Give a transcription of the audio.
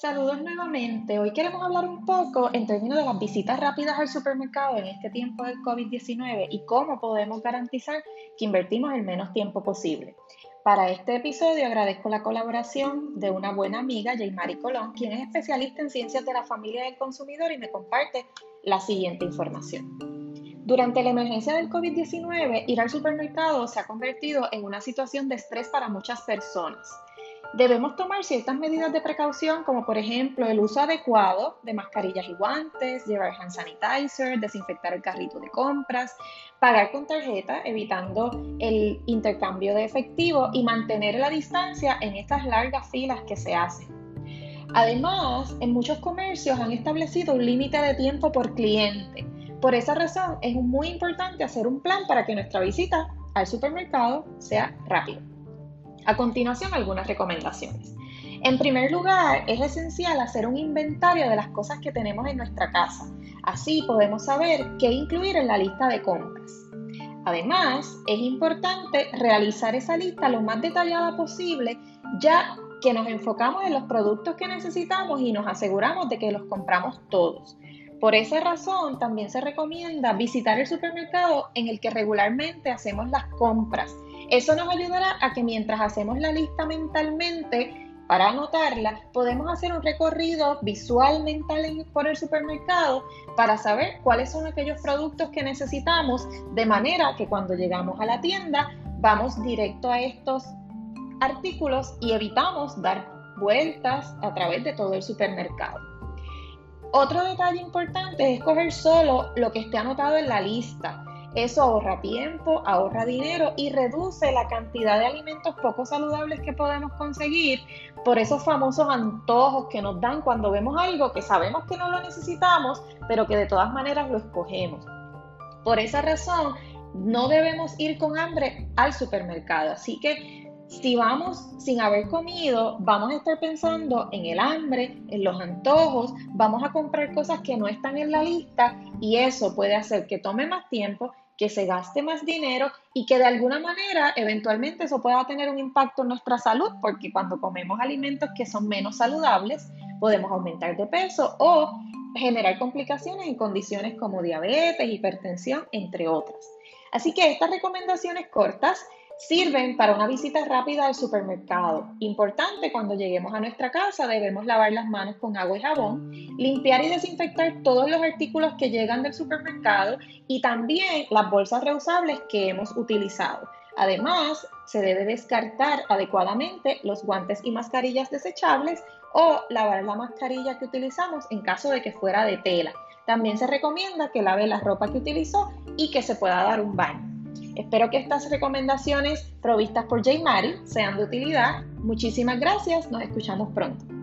Saludos nuevamente. Hoy queremos hablar un poco en términos de las visitas rápidas al supermercado en este tiempo del COVID-19 y cómo podemos garantizar que invertimos el menos tiempo posible. Para este episodio agradezco la colaboración de una buena amiga, Jaymari Colón, quien es especialista en ciencias de la familia del consumidor y me comparte la siguiente información. Durante la emergencia del COVID-19, ir al supermercado se ha convertido en una situación de estrés para muchas personas. Debemos tomar ciertas medidas de precaución, como por ejemplo el uso adecuado de mascarillas y guantes, llevar hand sanitizer, desinfectar el carrito de compras, pagar con tarjeta, evitando el intercambio de efectivo y mantener la distancia en estas largas filas que se hacen. Además, en muchos comercios han establecido un límite de tiempo por cliente. Por esa razón, es muy importante hacer un plan para que nuestra visita al supermercado sea rápida. A continuación, algunas recomendaciones. En primer lugar, es esencial hacer un inventario de las cosas que tenemos en nuestra casa. Así podemos saber qué incluir en la lista de compras. Además, es importante realizar esa lista lo más detallada posible, ya que nos enfocamos en los productos que necesitamos y nos aseguramos de que los compramos todos. Por esa razón, también se recomienda visitar el supermercado en el que regularmente hacemos las compras eso nos ayudará a que mientras hacemos la lista mentalmente, para anotarla, podemos hacer un recorrido visual mental por el supermercado para saber cuáles son aquellos productos que necesitamos, de manera que cuando llegamos a la tienda vamos directo a estos artículos y evitamos dar vueltas a través de todo el supermercado. Otro detalle importante es coger solo lo que esté anotado en la lista. Eso ahorra tiempo, ahorra dinero y reduce la cantidad de alimentos poco saludables que podemos conseguir por esos famosos antojos que nos dan cuando vemos algo que sabemos que no lo necesitamos, pero que de todas maneras lo escogemos. Por esa razón, no debemos ir con hambre al supermercado. Así que si vamos sin haber comido, vamos a estar pensando en el hambre, en los antojos, vamos a comprar cosas que no están en la lista y eso puede hacer que tome más tiempo que se gaste más dinero y que de alguna manera eventualmente eso pueda tener un impacto en nuestra salud, porque cuando comemos alimentos que son menos saludables, podemos aumentar de peso o generar complicaciones en condiciones como diabetes, hipertensión, entre otras. Así que estas recomendaciones cortas Sirven para una visita rápida al supermercado. Importante, cuando lleguemos a nuestra casa debemos lavar las manos con agua y jabón, limpiar y desinfectar todos los artículos que llegan del supermercado y también las bolsas reusables que hemos utilizado. Además, se debe descartar adecuadamente los guantes y mascarillas desechables o lavar la mascarilla que utilizamos en caso de que fuera de tela. También se recomienda que lave la ropa que utilizó y que se pueda dar un baño. Espero que estas recomendaciones provistas por J. Mari sean de utilidad. Muchísimas gracias, nos escuchamos pronto.